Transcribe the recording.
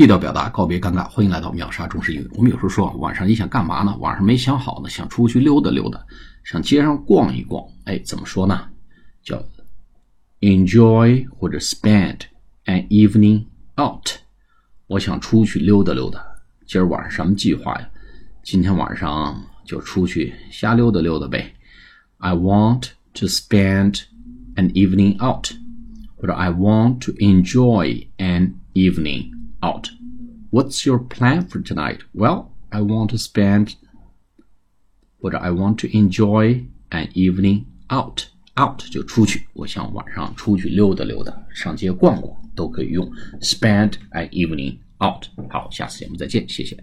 地道表达，告别尴尬。欢迎来到秒杀中式英语。我们有时候说晚上你想干嘛呢？晚上没想好呢，想出去溜达溜达，上街上逛一逛。哎，怎么说呢？叫 enjoy 或者 spend an evening out。我想出去溜达溜达。今儿晚上什么计划呀？今天晚上就出去瞎溜达溜达呗。I want to spend an evening out，或者 I want to enjoy an evening out. What's your plan for tonight? Well, I want to spend 或者 I want to enjoy an evening out. Out 就出去，我想晚上出去溜达溜达，上街逛逛都可以用 spend an evening out。好，下次节目再见，谢谢。